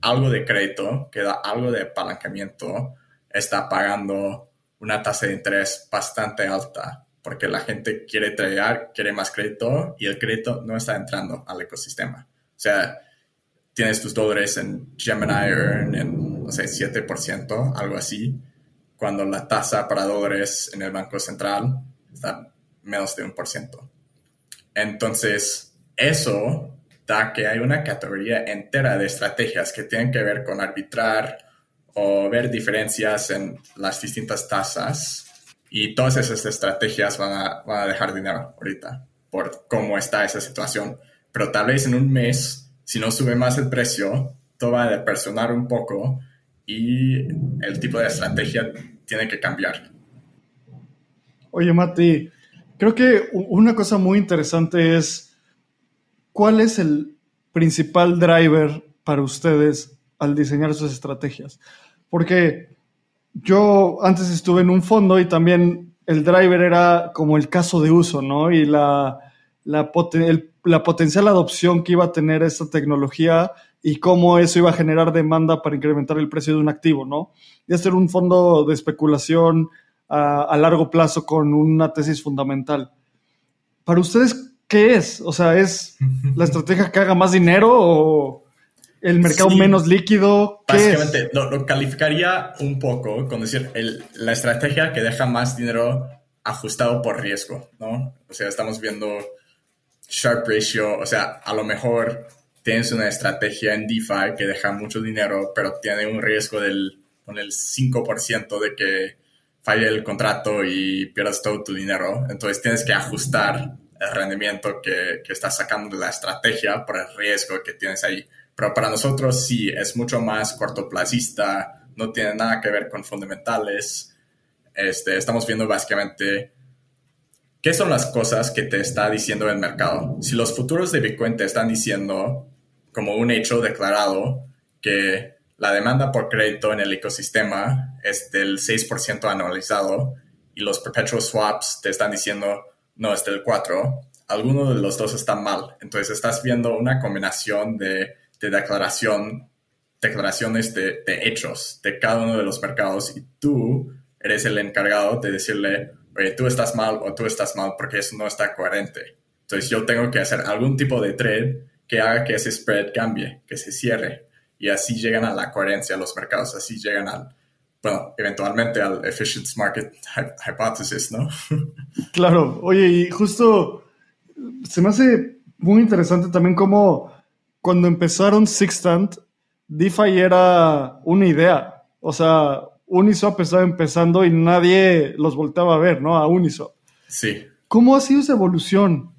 A: algo de crédito, que da algo de apalancamiento, está pagando una tasa de interés bastante alta porque la gente quiere tradear, quiere más crédito y el crédito no está entrando al ecosistema. O sea, tienes tus dólares en Gemini Earn en, no sé, 7%, algo así, cuando la tasa para dólares en el Banco Central está menos de un por ciento. Entonces, eso da que hay una categoría entera de estrategias que tienen que ver con arbitrar o ver diferencias en las distintas tasas. Y todas esas estrategias van a, van a dejar dinero ahorita por cómo está esa situación. Pero tal vez en un mes, si no sube más el precio, todo va a depersonar un poco y el tipo de estrategia tiene que cambiar.
B: Oye, Mati, Creo que una cosa muy interesante es cuál es el principal driver para ustedes al diseñar sus estrategias. Porque yo antes estuve en un fondo y también el driver era como el caso de uso, ¿no? Y la, la, potencial adopción que iba a tener esta tecnología y cómo eso iba a generar demanda para incrementar el precio de un activo, ¿no? Y hacer un fondo de especulación a, largo plazo con una tesis fundamental. Para ustedes, ¿qué es? O sea, ¿es la estrategia que haga más dinero o el mercado menos líquido?
A: Básicamente, Lo, calificaría un poco con decir la estrategia que deja más dinero ajustado por riesgo, ¿no? O sea, estamos viendo Sharp Ratio, o sea, a lo mejor tienes una estrategia en DeFi que deja mucho dinero, pero tiene un riesgo del con el 5% de que falle el contrato y pierdas todo tu dinero. Entonces tienes que ajustar el rendimiento que, que estás sacando de la estrategia por el riesgo que tienes ahí. Pero para nosotros sí, es mucho más cortoplacista, no tiene nada que ver con fundamentales. Este, estamos viendo básicamente qué son las cosas que te está diciendo el mercado. Si los futuros de Bitcoin te están diciendo como un hecho declarado que la demanda por crédito en el ecosistema es del 6% anualizado y los perpetual swaps te están diciendo no es del 4%, alguno de los dos está mal. Entonces estás viendo una combinación de, declaración, declaraciones de, hechos de cada uno de los mercados y tú eres el encargado de decirle, oye, tú estás mal o tú estás mal porque eso no está coherente. Entonces yo tengo que hacer algún tipo de trade que haga que ese spread cambie, que se cierre y así llegan a la coherencia los mercados, así llegan al, bueno, eventualmente al efficient market hypothesis, ¿no?
B: claro, oye, y justo se me hace muy interesante también cómo cuando empezaron Sixtant, DeFi era una idea, o sea, Uniswap estaba empezando y nadie los volteaba a ver, ¿no? A Uniswap.
A: Sí.
B: ¿Cómo ha sido esa evolución?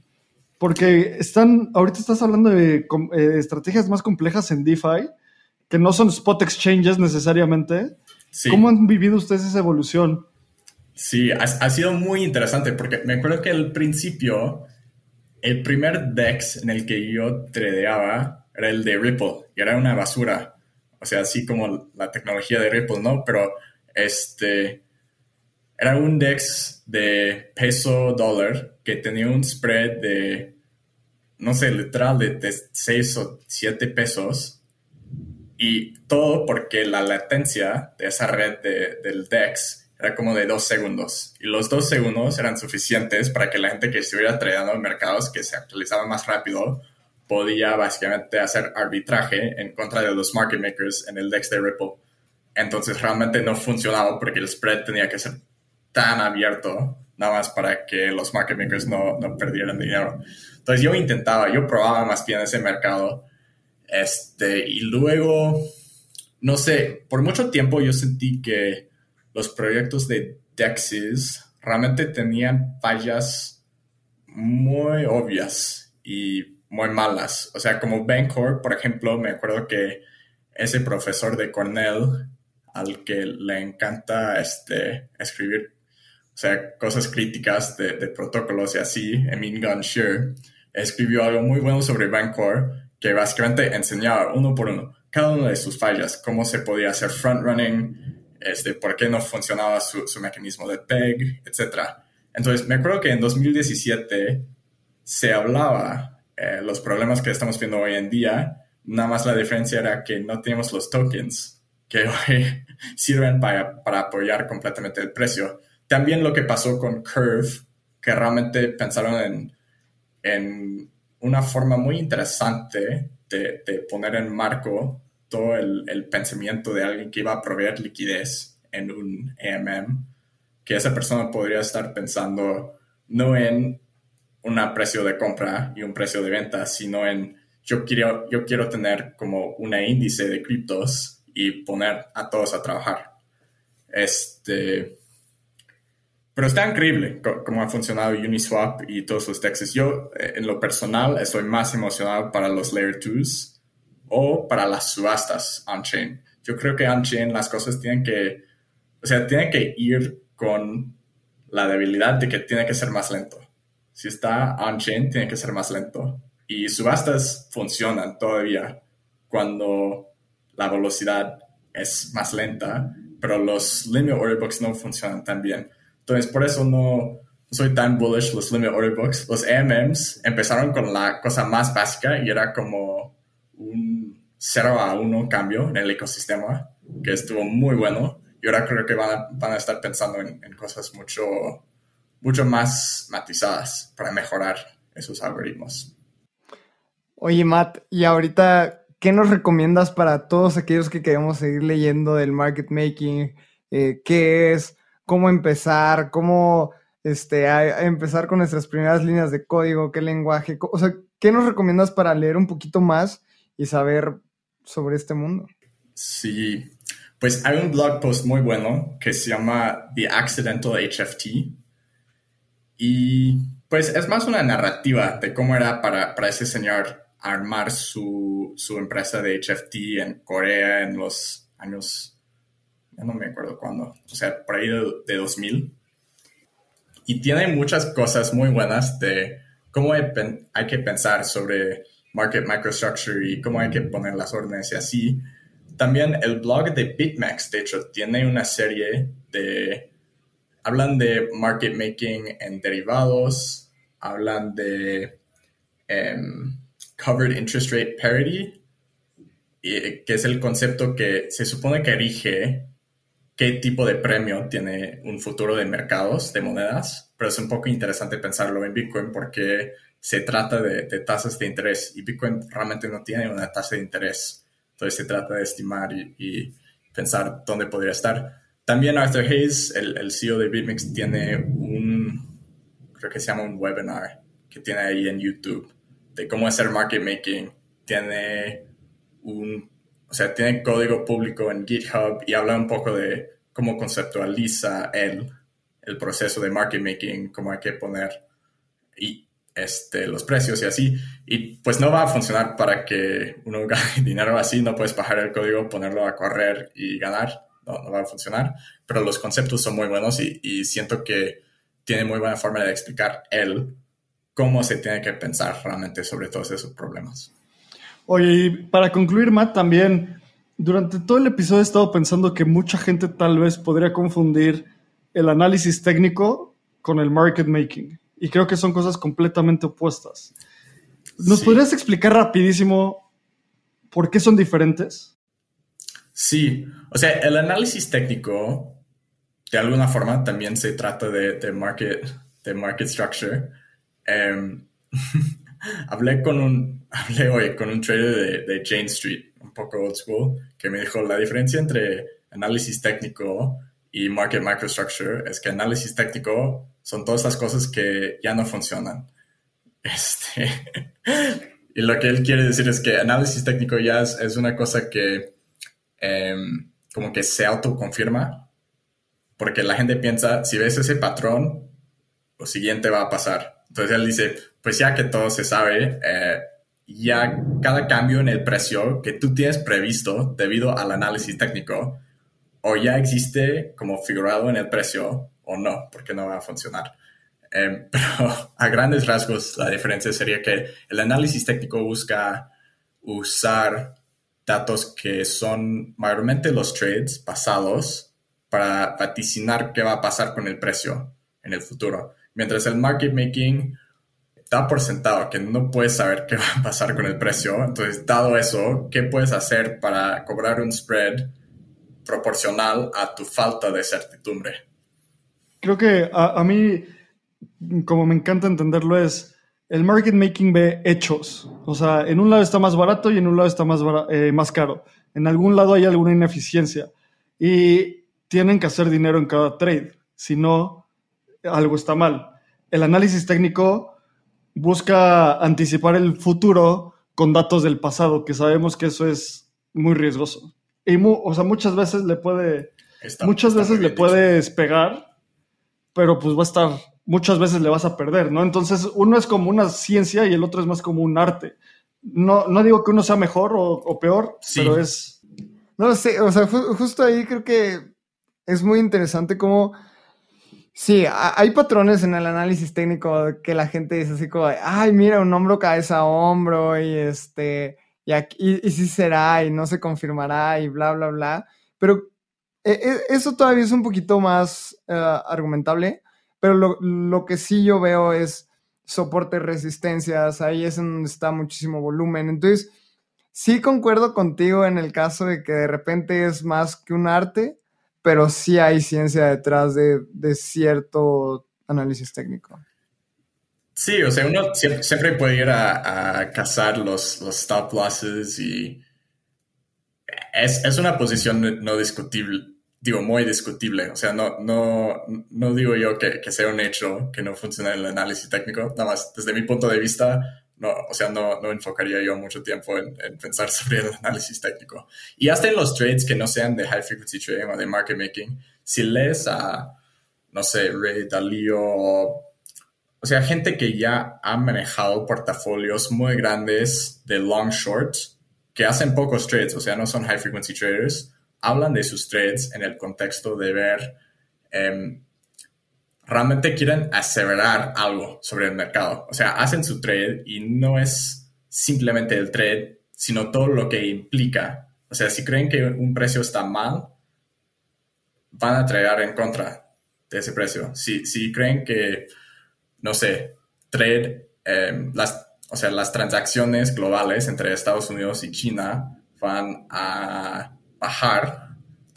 B: Porque están, ahorita estás hablando de eh, estrategias más complejas en DeFi, que no son spot exchanges necesariamente. ¿Cómo han vivido ustedes esa evolución?
A: Sí, ha, sido muy interesante porque me acuerdo que al principio, el primer DEX en el que yo tradeaba era el de Ripple y era una basura. O sea, así como la tecnología de Ripple, ¿no? Pero este era un DEX de peso dólar que tenía un spread de, no sé, literal de, de 6 o 7 pesos y todo porque la latencia de esa red del DEX era como de dos segundos. Y los dos segundos eran suficientes para que la gente que estuviera tradeando en mercados que se actualizaban más rápido podía básicamente hacer arbitraje en contra de los market makers en el DEX de Ripple. Entonces realmente no funcionaba porque el spread tenía que ser tan abierto nada más para que los market makers no, no perdieran dinero. Entonces yo intentaba, yo probaba más bien ese mercado este, y luego, no sé, por mucho tiempo yo sentí que los proyectos de DEXs realmente tenían fallas muy obvias y muy malas. O sea, como Bancor, por ejemplo, me acuerdo que ese profesor de Cornell, al que le encanta este, escribir, o sea, cosas críticas de, protocolos y así, Emin Gunshire, escribió algo muy bueno sobre Bancor, que básicamente enseñaba uno por uno cada una de sus fallas, cómo se podía hacer front running, este, por qué no funcionaba su, mecanismo de PEG, etc. Entonces, me acuerdo que en 2017 se hablaba eh, los problemas que estamos viendo hoy en día, nada más la diferencia era que no tenemos los tokens que hoy sirven para, para apoyar completamente el precio. También lo que pasó con Curve, que realmente pensaron en, en una forma muy interesante de, de poner en marco todo el, pensamiento de alguien que iba a proveer liquidez en un AMM, que esa persona podría estar pensando no en un precio de compra y un precio de venta, sino en yo quiero, yo quiero tener como una índice de criptos y poner a todos a trabajar. Este, pero está increíble cómo ha funcionado Uniswap y todos los textos. Yo, eh, en lo personal, estoy más emocionado para los Layer 2s o para las subastas on-chain. Yo creo que on-chain las cosas tienen que, o sea, tienen que ir con la debilidad de que tiene que ser más lento. Si está on-chain, tiene que ser más lento. Y subastas funcionan todavía cuando la velocidad es más lenta, pero los limit order books no funcionan tan bien. Entonces, por eso no soy tan bullish los limit order books. Los AMMs empezaron con la cosa más básica y era como un 0 a 1 cambio en el ecosistema, que estuvo muy bueno. Y ahora creo que van a, estar pensando en, cosas mucho, mucho más matizadas para mejorar esos algoritmos.
D: Oye, Matt, y ahorita, ¿qué nos recomiendas para todos aquellos que queremos seguir leyendo del market making? Eh, ¿Qué es? ¿Cómo empezar? ¿Cómo este, empezar con nuestras primeras líneas de código? ¿Qué lenguaje? O sea, ¿qué nos recomiendas para leer un poquito más y saber sobre este mundo.
A: Sí, pues hay un blog post muy bueno que se llama The Accidental HFT y pues es más una narrativa de cómo era para, para ese señor armar su, su, empresa de HFT en Corea en los años, ya no me acuerdo cuándo, o sea, por ahí de, de 2000. Y tiene muchas cosas muy buenas de cómo hay, hay que pensar sobre market microstructure y cómo hay que poner las órdenes y así. También el blog de BitMEX, de hecho, tiene una serie de... Hablan de market making en derivados, hablan de em, covered interest rate parity, que es el concepto que se supone que rige qué tipo de premio tiene un futuro de mercados de monedas, pero es un poco interesante pensarlo en Bitcoin porque se trata de, tasas de interés y Bitcoin realmente no tiene una tasa de interés. Entonces se trata de estimar y, pensar dónde podría estar. También Arthur Hayes, el, CEO de BitMEX, tiene un, creo que se llama un webinar que tiene ahí en YouTube de cómo hacer market making. Tiene un, o sea, tiene código público en GitHub y habla un poco de cómo conceptualiza él el proceso de market making, cómo hay que poner y este, los precios y así. Y pues no va a funcionar para que uno gane dinero así, no puedes bajar el código, ponerlo a correr y ganar, no, no va a funcionar. Pero los conceptos son muy buenos y, y, siento que tiene muy buena forma de explicar él cómo se tiene que pensar realmente sobre todos esos problemas.
B: Oye, y para concluir, Matt, también durante todo el episodio he estado pensando que mucha gente tal vez podría confundir el análisis técnico con el market making y creo que son cosas completamente opuestas. ¿Nos podrías explicar rapidísimo por qué son diferentes?
A: Sí, o sea, el análisis técnico, de alguna forma, también se trata de, market, de market structure. Em, hablé con un, hablé hoy con un trader de, de Jane Street, un poco old school, que me dijo la diferencia entre análisis técnico y market microstructure es que análisis técnico son todas las cosas que ya no funcionan. Este, y lo que él quiere decir es que análisis técnico ya es, una cosa que em, como que se autoconfirma, porque la gente piensa, si ves ese patrón, lo siguiente va a pasar. Entonces él dice, pues ya que todo se sabe, eh, ya cada cambio en el precio que tú tienes previsto debido al análisis técnico, o ya existe como figurado en el precio o no, porque no va a funcionar. Em, pero a grandes rasgos la diferencia sería que el análisis técnico busca usar datos que son mayormente los trades pasados para vaticinar qué va a pasar con el precio en el futuro. Mientras el market making da por sentado que no puedes saber qué va a pasar con el precio. Entonces, dado eso, ¿qué puedes hacer para cobrar un spread proporcional a tu falta de certidumbre?
B: Creo que a, mí, como me encanta entenderlo, es el market making ve hechos. O sea, en un lado está más barato y en un lado está más, eh, más caro. En algún lado hay alguna ineficiencia. Y tienen que hacer dinero en cada trade. Si no, algo está mal. El análisis técnico busca anticipar el futuro con datos del pasado, que sabemos que eso es muy riesgoso. Y o sea, muchas veces le puede, muchas veces le puedes pegar, pero pues va a estar, muchas veces le vas a perder, ¿no? Entonces, uno es como una ciencia y el otro es más como un arte. No, no digo que uno sea mejor o, peor, pero es...
D: No sé, o sea, justo ahí creo que es muy interesante cómo Sí, hay patrones en el análisis técnico que la gente dice así como, ay, mira, un hombro cabeza a hombro y este, y, aquí, y, sí será y no se confirmará y bla, bla, bla. Pero e, e, eso todavía es un poquito más eh, argumentable, pero lo, lo, que sí yo veo es soporte resistencias, ahí es donde está muchísimo volumen. Entonces, sí concuerdo contigo en el caso de que de repente es más que un arte pero sí hay ciencia detrás de, cierto análisis técnico.
A: Sí, o sea, uno siempre, puede ir a, cazar los, los, stop losses y es, una posición no discutible, digo, muy discutible. O sea, no, no, no digo yo que, que sea un hecho que no funcione el análisis técnico, nada más desde mi punto de vista, no, o sea, no, no enfocaría yo mucho tiempo en, pensar sobre el análisis técnico. Y hasta en los trades que no sean de high frequency trading o de market making, si lees a, no sé, Ray Dalio, o sea, gente que ya ha manejado portafolios muy grandes de long short, que hacen pocos trades, o sea, no son high frequency traders, hablan de sus trades en el contexto de ver em, realmente quieren aseverar algo sobre el mercado. O sea, hacen su trade y no es simplemente el trade, sino todo lo que implica. O sea, si creen que un precio está mal, van a tradear en contra de ese precio. Si, si creen que, no sé, trade, em, las, o sea, las transacciones globales entre Estados Unidos y China van a bajar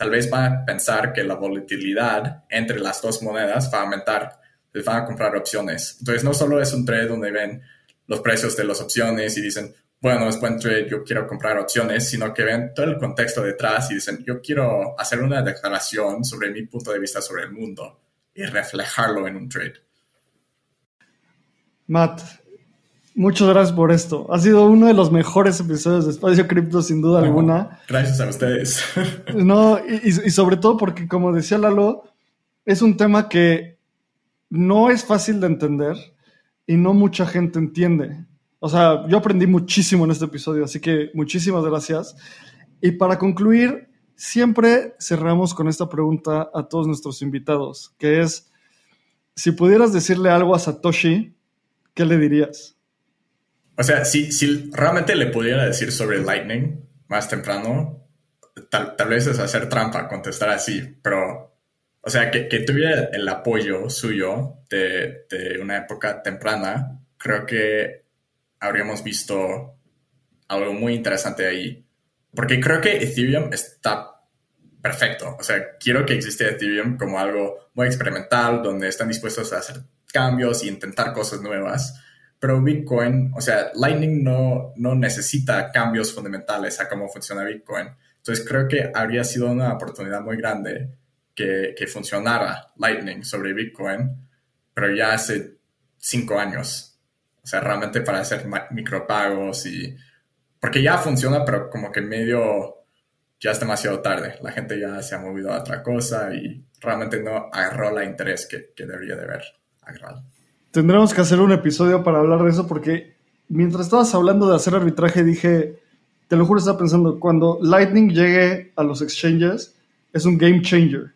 A: tal vez van a pensar que la volatilidad entre las dos monedas va a aumentar, les van a comprar opciones. Entonces, no solo es un trade donde ven los precios de las opciones y dicen, bueno, es buen trade, yo quiero comprar opciones, sino que ven todo el contexto detrás y dicen, yo quiero hacer una declaración sobre mi punto de vista sobre el mundo y reflejarlo en un trade.
B: Matt, Muchas gracias por esto. Ha sido uno de los mejores episodios de Espacio Cripto, sin duda alguna.
A: Gracias a ustedes.
B: no, y, sobre todo porque, como decía Lalo, es un tema que no es fácil de entender y no mucha gente entiende. O sea, yo aprendí muchísimo en este episodio, así que muchísimas gracias. Y para concluir, siempre cerramos con esta pregunta a todos nuestros invitados, que es, si pudieras decirle algo a Satoshi, ¿qué le dirías?
A: O sea, si, si realmente le pudiera decir sobre Lightning más temprano, tal, vez es hacer trampa contestar así, pero, o sea, que, que tuviera el apoyo suyo de, de, una época temprana, creo que habríamos visto algo muy interesante ahí. Porque creo que Ethereum está perfecto. O sea, quiero que exista Ethereum como algo muy experimental, donde están dispuestos a hacer cambios y intentar cosas nuevas pero Bitcoin, o sea, Lightning no, no necesita cambios fundamentales a cómo funciona Bitcoin. Entonces creo que habría sido una oportunidad muy grande que, que funcionara Lightning sobre Bitcoin, pero ya hace cinco años. O sea, realmente para hacer micropagos y... Porque ya funciona, pero como que medio ya es demasiado tarde. La gente ya se ha movido a otra cosa y realmente no agarró la interés que, que debería de haber agarrado.
B: Tendremos que hacer un episodio para hablar de eso porque mientras estabas hablando de hacer arbitraje, dije, te lo juro, estaba pensando, cuando Lightning llegue a los exchanges, es un game changer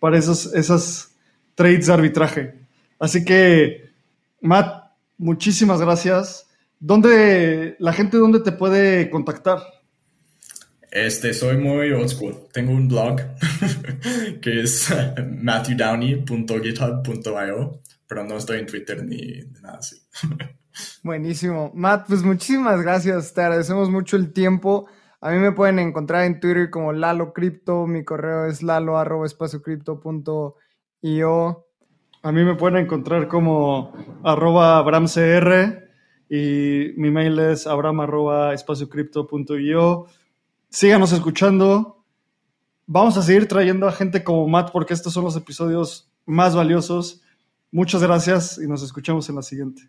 B: para esos, esas trades de arbitraje. Así que, Matt, muchísimas gracias. ¿Dónde, la gente dónde te puede contactar?
A: Este, soy muy old school. Tengo un blog que es matthewdowney.github.io, pero no estoy en Twitter ni nada así.
D: Buenísimo. Matt, pues muchísimas gracias. Te agradecemos mucho el tiempo. A mí me pueden encontrar en Twitter como Lalo Crypto. Mi correo es lalo arroba io.
B: A mí me pueden encontrar como arroba abramcr y mi mail es abram arroba. Síganos escuchando. Vamos a seguir trayendo a gente como Matt porque estos son los episodios más valiosos. Muchas gracias y nos escuchamos en la siguiente.